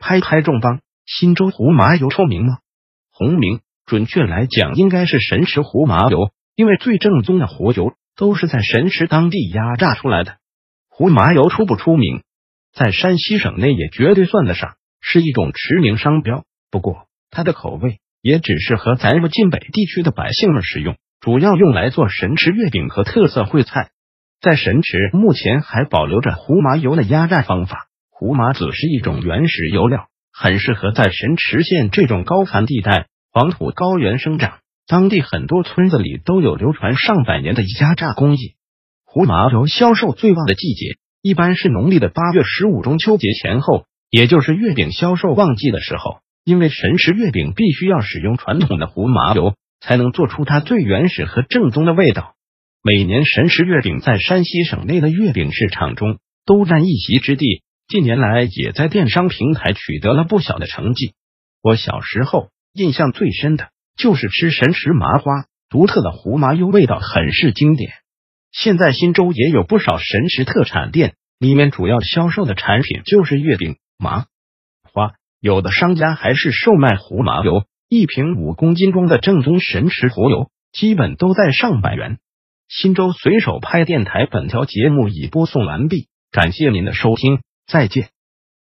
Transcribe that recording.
拍拍众邦，新州胡麻油出名吗？红名，准确来讲应该是神池胡麻油，因为最正宗的胡油都是在神池当地压榨出来的。胡麻油出不出名，在山西省内也绝对算得上是一种驰名商标。不过，它的口味也只适合咱们晋北地区的百姓们使用，主要用来做神池月饼和特色烩菜。在神池目前还保留着胡麻油的压榨方法。胡麻籽是一种原始油料，很适合在神池县这种高寒地带、黄土高原生长。当地很多村子里都有流传上百年的压榨工艺。胡麻油销售最旺的季节，一般是农历的八月十五中秋节前后，也就是月饼销售旺季的时候。因为神池月饼必须要使用传统的胡麻油，才能做出它最原始和正宗的味道。每年神池月饼在山西省内的月饼市场中都占一席之地。近年来也在电商平台取得了不小的成绩。我小时候印象最深的就是吃神池麻花，独特的胡麻油味道很是经典。现在新州也有不少神池特产店，里面主要销售的产品就是月饼、麻花，有的商家还是售卖胡麻油，一瓶五公斤装的正宗神池胡油，基本都在上百元。新州随手拍电台本条节目已播送完毕，感谢您的收听。再见。